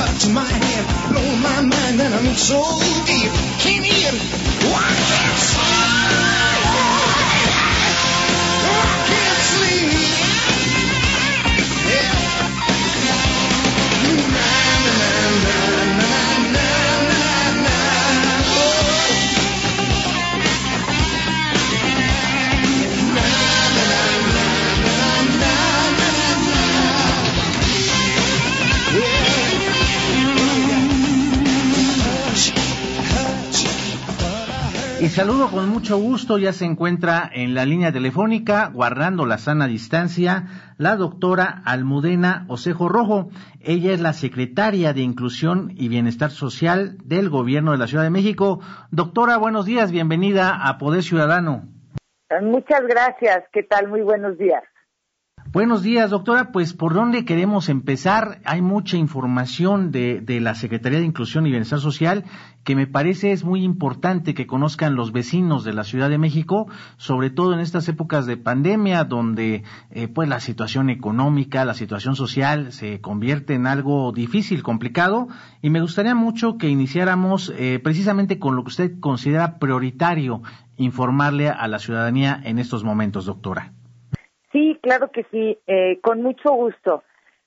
Touch my hand. Blow my mind and I'm so deep. Can't even saludo con mucho gusto, ya se encuentra en la línea telefónica, guardando la sana distancia, la doctora Almudena Osejo Rojo. Ella es la secretaria de Inclusión y Bienestar Social del Gobierno de la Ciudad de México. Doctora, buenos días, bienvenida a Poder Ciudadano. Muchas gracias. ¿Qué tal? Muy buenos días. Buenos días, doctora. Pues, ¿por dónde queremos empezar? Hay mucha información de, la Secretaría de Inclusión y Bienestar Social que me parece es muy importante que conozcan los vecinos de la Ciudad de México, sobre todo en estas épocas de pandemia, donde eh, pues la situación económica, la situación social se convierte en algo difícil, complicado, y me gustaría mucho que iniciáramos eh, precisamente con lo que usted considera prioritario informarle a la ciudadanía en estos momentos, doctora. Sí, claro que sí, eh, con mucho gusto.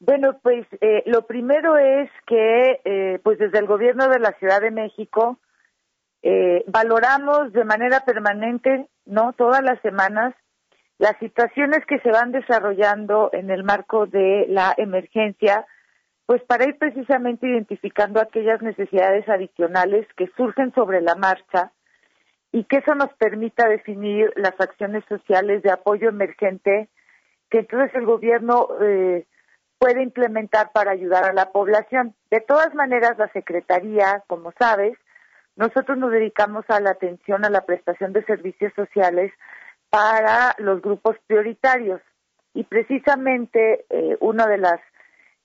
Bueno, pues eh, lo primero es que, eh, pues desde el gobierno de la Ciudad de México, eh, valoramos de manera permanente, ¿no? Todas las semanas, las situaciones que se van desarrollando en el marco de la emergencia, pues para ir precisamente identificando aquellas necesidades adicionales que surgen sobre la marcha y que eso nos permita definir las acciones sociales de apoyo emergente que entonces el gobierno eh, puede implementar para ayudar a la población. De todas maneras, la Secretaría, como sabes, nosotros nos dedicamos a la atención a la prestación de servicios sociales para los grupos prioritarios. Y precisamente eh, una de las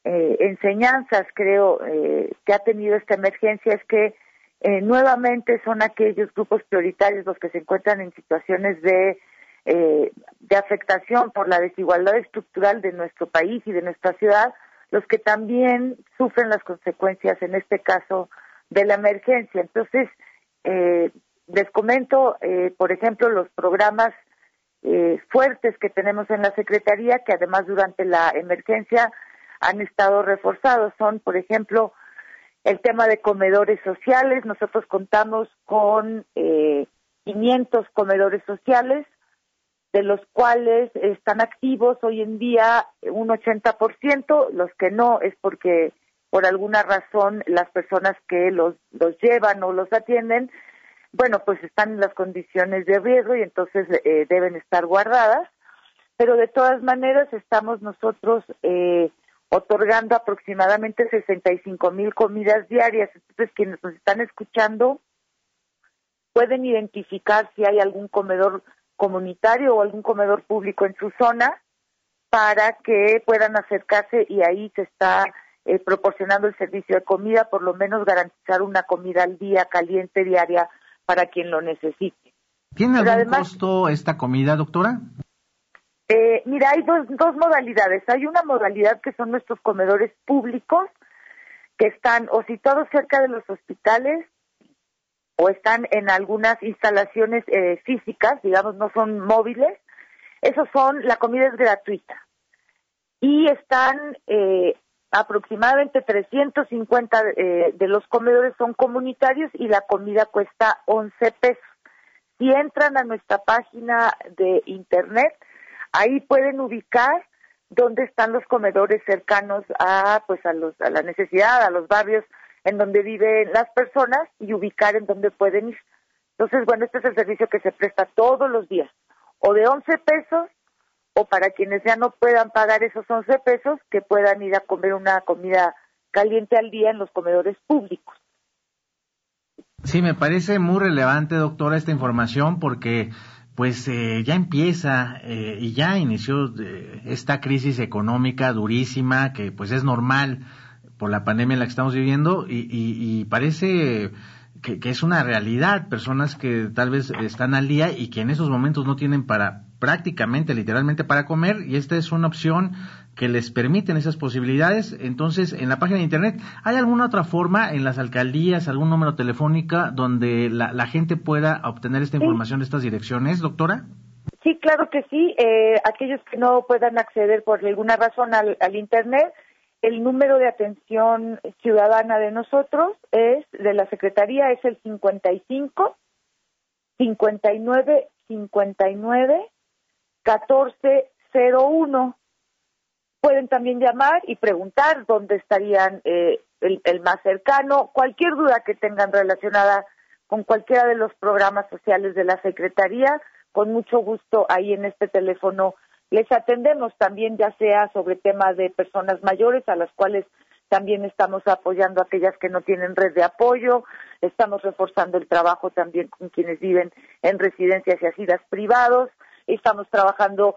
eh, enseñanzas, creo, eh, que ha tenido esta emergencia es que eh, nuevamente son aquellos grupos prioritarios los que se encuentran en situaciones de, eh, de afectación por la desigualdad estructural de nuestro país y de nuestra ciudad, los que también sufren las consecuencias, en este caso, de la emergencia. Entonces, eh, les comento, eh, por ejemplo, los programas eh, fuertes que tenemos en la Secretaría, que además durante la emergencia han estado reforzados. Son, por ejemplo, el tema de comedores sociales. Nosotros contamos con eh, 500 comedores sociales, de los cuales están activos hoy en día un 80%. Los que no es porque por alguna razón las personas que los, los llevan o los atienden, bueno, pues están en las condiciones de riesgo y entonces eh, deben estar guardadas. Pero de todas maneras estamos nosotros eh, otorgando aproximadamente 65 mil comidas diarias. Entonces, quienes nos están escuchando pueden identificar si hay algún comedor comunitario o algún comedor público en su zona para que puedan acercarse y ahí se está eh, proporcionando el servicio de comida, por lo menos garantizar una comida al día caliente diaria para quien lo necesite. ¿Tiene algún además, costo esta comida, doctora? Eh, mira, hay dos, dos modalidades. Hay una modalidad que son nuestros comedores públicos, que están o situados cerca de los hospitales o están en algunas instalaciones eh, físicas, digamos, no son móviles. Esos son, la comida es gratuita. Y están eh, aproximadamente 350 eh, de los comedores son comunitarios y la comida cuesta 11 pesos. Si entran a nuestra página de internet, ahí pueden ubicar dónde están los comedores cercanos a pues a los a la necesidad, a los barrios en donde viven las personas y ubicar en dónde pueden ir. Entonces, bueno, este es el servicio que se presta todos los días, o de 11 pesos o para quienes ya no puedan pagar esos 11 pesos, que puedan ir a comer una comida caliente al día en los comedores públicos. Sí, me parece muy relevante, doctora, esta información porque pues eh, ya empieza eh, y ya inició eh, esta crisis económica durísima que pues es normal por la pandemia en la que estamos viviendo y, y, parece que, que, es una realidad, personas que tal vez están al día y que en esos momentos no tienen para prácticamente, literalmente para comer y esta es una opción que les permiten esas posibilidades. Entonces, en la página de Internet, ¿hay alguna otra forma en las alcaldías, algún número telefónica donde la, la gente pueda obtener esta información de estas direcciones, doctora? Sí, claro que sí. Eh, aquellos que no puedan acceder por alguna razón al, al Internet, el número de atención ciudadana de nosotros es, de la Secretaría, es el 55 59 59 1401 pueden también llamar y preguntar dónde estarían eh, el, más cercano, cualquier duda que tengan relacionada con cualquiera de los programas sociales de la Secretaría, con mucho gusto ahí en este teléfono les atendemos. También ya sea sobre temas de personas mayores a las cuales también estamos apoyando a aquellas que no tienen red de apoyo, estamos reforzando el trabajo también con quienes viven en residencias y asilas privados, estamos trabajando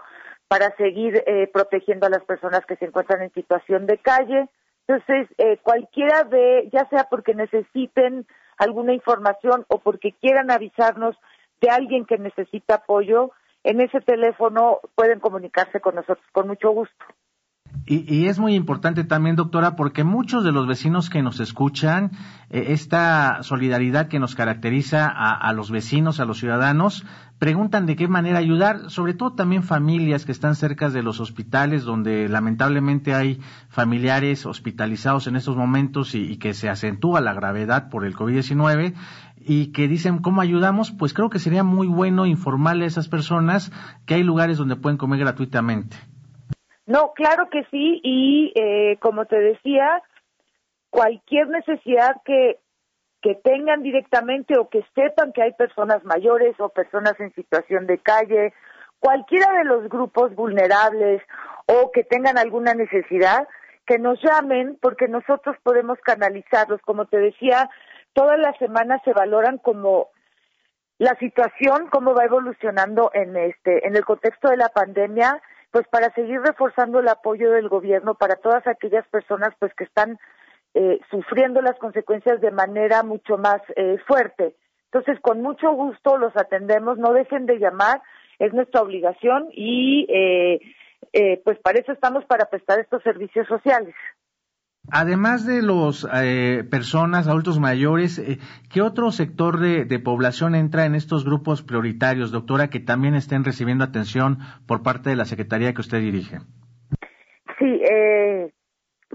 para seguir eh, protegiendo a las personas que se encuentran en situación de calle. Entonces, eh, cualquiera de, ya sea porque necesiten alguna información o porque quieran avisarnos de alguien que necesita apoyo, en ese teléfono pueden comunicarse con nosotros con mucho gusto. Y, y, es muy importante también, doctora, porque muchos de los vecinos que nos escuchan, eh, esta solidaridad que nos caracteriza a, a, los vecinos, a los ciudadanos, preguntan de qué manera ayudar, sobre todo también familias que están cerca de los hospitales, donde lamentablemente hay familiares hospitalizados en estos momentos y, y que se acentúa la gravedad por el COVID-19 y que dicen cómo ayudamos, pues creo que sería muy bueno informarle a esas personas que hay lugares donde pueden comer gratuitamente. No, claro que sí, y eh, como te decía, cualquier necesidad que, que tengan directamente o que sepan que hay personas mayores o personas en situación de calle, cualquiera de los grupos vulnerables o que tengan alguna necesidad, que nos llamen porque nosotros podemos canalizarlos. Como te decía, todas las semanas se valoran como la situación, cómo va evolucionando en este, en el contexto de la pandemia pues para seguir reforzando el apoyo del gobierno para todas aquellas personas pues que están eh, sufriendo las consecuencias de manera mucho más eh, fuerte. Entonces, con mucho gusto los atendemos, no dejen de llamar, es nuestra obligación y eh, eh pues para eso estamos para prestar estos servicios sociales. Además de los eh, personas, adultos mayores, eh, ¿qué otro sector de, población entra en estos grupos prioritarios, doctora, que también estén recibiendo atención por parte de la Secretaría que usted dirige? Sí, eh,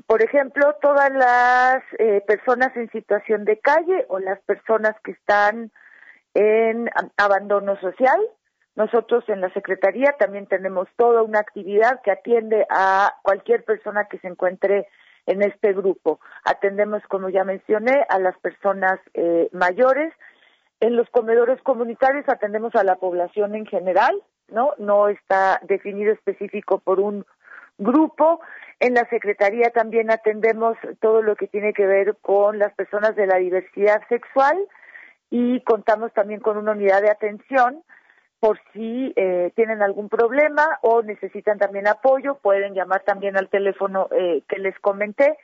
por ejemplo, todas las eh, personas en situación de calle o las personas que están en abandono social. Nosotros en la Secretaría también tenemos toda una actividad que atiende a cualquier persona que se encuentre en este grupo. Atendemos, como ya mencioné, a las personas eh, mayores. En los comedores comunitarios atendemos a la población en general, ¿no? No está definido específico por un grupo. En la Secretaría también atendemos todo lo que tiene que ver con las personas de la diversidad sexual y contamos también con una unidad de atención por si eh, tienen algún problema o necesitan también apoyo, pueden llamar también al teléfono eh, que les comenté.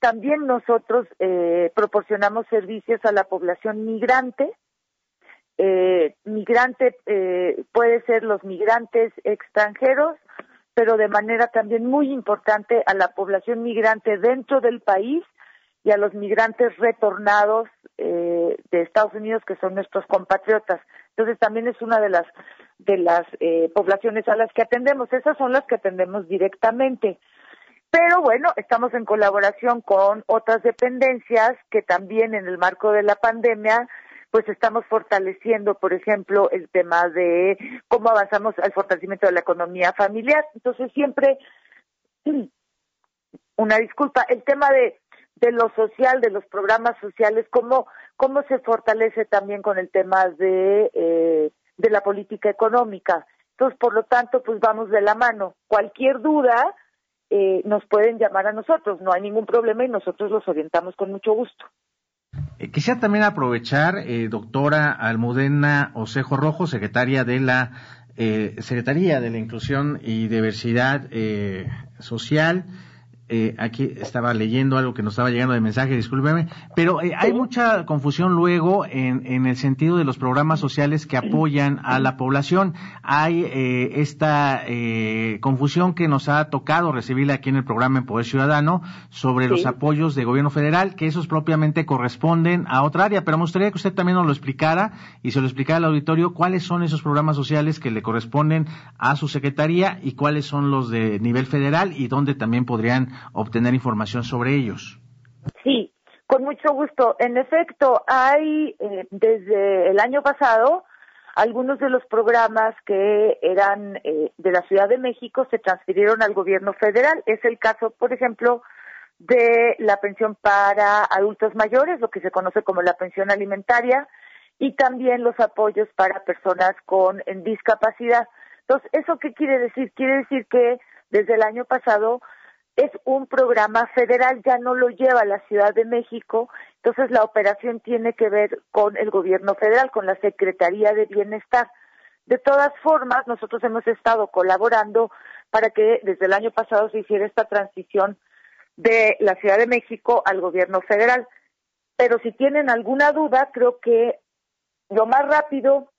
También nosotros eh, proporcionamos servicios a la población migrante. Eh, migrante eh, puede ser los migrantes extranjeros, pero de manera también muy importante a la población migrante dentro del país y a los migrantes retornados de Estados Unidos que son nuestros compatriotas. Entonces también es una de las de las eh, poblaciones a las que atendemos. Esas son las que atendemos directamente. Pero bueno, estamos en colaboración con otras dependencias que también en el marco de la pandemia pues estamos fortaleciendo, por ejemplo, el tema de cómo avanzamos al fortalecimiento de la economía familiar. Entonces siempre, una disculpa, el tema de de lo social, de los programas sociales, cómo, cómo se fortalece también con el tema de, eh, de la política económica. Entonces, por lo tanto, pues vamos de la mano. Cualquier duda eh, nos pueden llamar a nosotros, no hay ningún problema y nosotros los orientamos con mucho gusto. Eh, quisiera también aprovechar, eh, doctora Almudena Osejo Rojo, secretaria de la eh, Secretaría de la Inclusión y Diversidad Social, eh, aquí estaba leyendo algo que nos estaba llegando de mensaje, discúlpeme, pero eh, hay mucha confusión luego en, en, el sentido de los programas sociales que apoyan a la población. Hay eh, esta eh, confusión que nos ha tocado recibir aquí en el programa en Poder Ciudadano sobre sí. los apoyos de gobierno federal, que esos propiamente corresponden a otra área, pero me gustaría que usted también nos lo explicara y se lo explicara al auditorio cuáles son esos programas sociales que le corresponden a su secretaría y cuáles son los de nivel federal y dónde también podrían obtener información sobre ellos. Sí, con mucho gusto. En efecto, hay eh, desde el año pasado algunos de los programas que eran eh, de la Ciudad de México se transfirieron al gobierno federal. Es el caso, por ejemplo, de la pensión para adultos mayores, lo que se conoce como la pensión alimentaria, y también los apoyos para personas con discapacidad. Entonces, ¿eso qué quiere decir? Quiere decir que desde el año pasado es un programa federal, ya no lo lleva la Ciudad de México, entonces la operación tiene que ver con el gobierno federal, con la Secretaría de Bienestar. De todas formas, nosotros hemos estado colaborando para que desde el año pasado se hiciera esta transición de la Ciudad de México al gobierno federal. Pero si tienen alguna duda, creo que lo más rápido,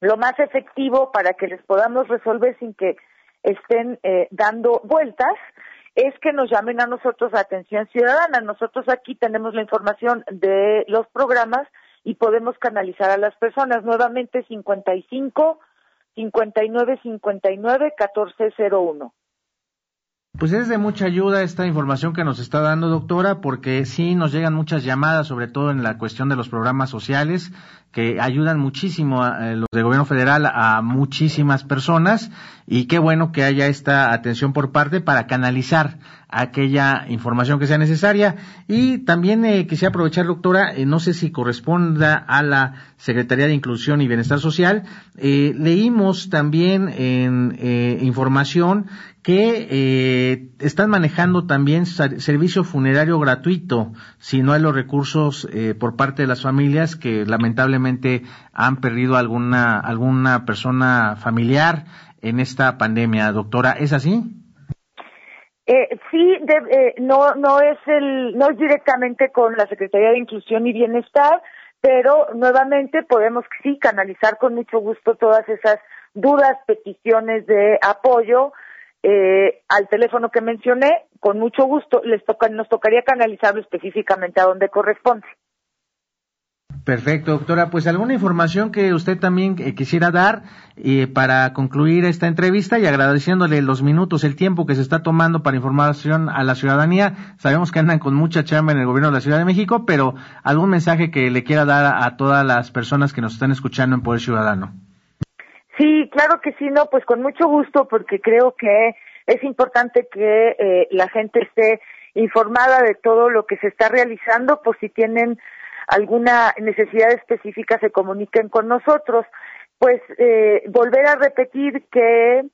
lo más efectivo para que les podamos resolver sin que estén eh, dando vueltas, es que nos llamen a nosotros a atención ciudadana. Nosotros aquí tenemos la información de los programas y podemos canalizar a las personas. Nuevamente 55 59 59 1401. Pues es de mucha ayuda esta información que nos está dando, doctora, porque sí nos llegan muchas llamadas, sobre todo en la cuestión de los programas sociales, que ayudan muchísimo a, eh, los de gobierno federal a muchísimas personas y qué bueno que haya esta atención por parte para canalizar aquella información que sea necesaria. Y también eh, quisiera aprovechar, doctora, eh, no sé si corresponda a la Secretaría de Inclusión y Bienestar Social, eh, leímos también en eh, información que eh, están manejando también servicio funerario gratuito si no hay los recursos eh, por parte de las familias que lamentablemente han perdido alguna alguna persona familiar en esta pandemia, doctora, ¿es así? Eh, sí, de, eh, no no es el no es directamente con la Secretaría de Inclusión y Bienestar, pero nuevamente podemos sí canalizar con mucho gusto todas esas dudas, peticiones de apoyo eh, al teléfono que mencioné, con mucho gusto les toca, nos tocaría canalizarlo específicamente a donde corresponde. Perfecto, doctora. Pues alguna información que usted también eh, quisiera dar eh, para concluir esta entrevista y agradeciéndole los minutos, el tiempo que se está tomando para información a la ciudadanía. Sabemos que andan con mucha chamba en el gobierno de la Ciudad de México, pero algún mensaje que le quiera dar a, todas las personas que nos están escuchando en Poder Ciudadano. Sí, claro que sí, no, pues con mucho gusto, porque creo que es importante que eh, la gente esté informada de todo lo que se está realizando, por si tienen alguna necesidad específica se comuniquen con nosotros. Pues eh, volver a repetir que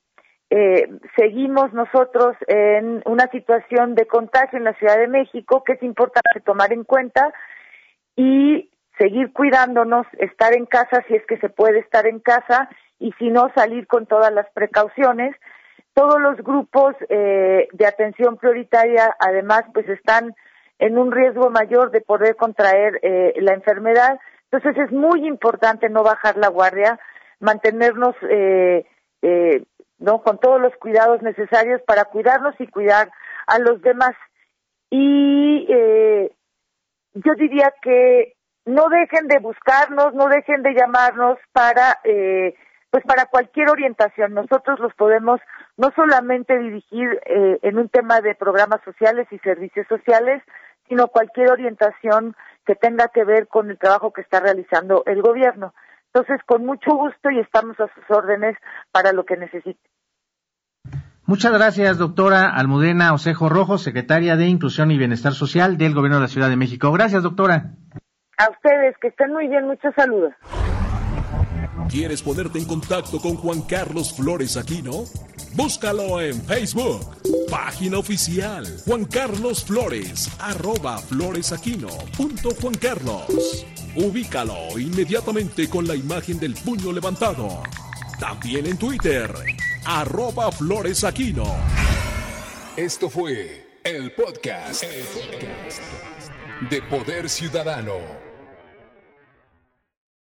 eh, seguimos nosotros en una situación de contagio en la Ciudad de México que es importante tomar en cuenta y seguir cuidándonos, estar en casa si es que se puede estar en casa y si no salir con todas las precauciones. Todos los grupos eh, de atención prioritaria además pues están en un riesgo mayor de poder contraer eh, la enfermedad. Entonces es muy importante no bajar la guardia, mantenernos eh, eh, no con todos los cuidados necesarios para cuidarnos y cuidar a los demás. Y eh, yo diría que no dejen de buscarnos, no dejen de llamarnos para eh, pues para cualquier orientación. Nosotros los podemos no solamente dirigir eh, en un tema de programas sociales y servicios sociales, sino cualquier orientación que tenga que ver con el trabajo que está realizando el gobierno. Entonces, con mucho gusto y estamos a sus órdenes para lo que necesite. Muchas gracias, doctora Almudena Osejo Rojo, secretaria de Inclusión y Bienestar Social del Gobierno de la Ciudad de México. Gracias, doctora. A ustedes, que estén muy bien, muchos saludos. ¿Quieres ponerte en contacto con Juan Carlos Flores Aquino? Búscalo en Facebook, página oficial Juan Carlos Flores, arroba floresaquino punto Juan Carlos. Ubícalo inmediatamente con la imagen del puño levantado. También en Twitter, arroba floresaquino. Esto fue el podcast, el podcast de Poder Ciudadano.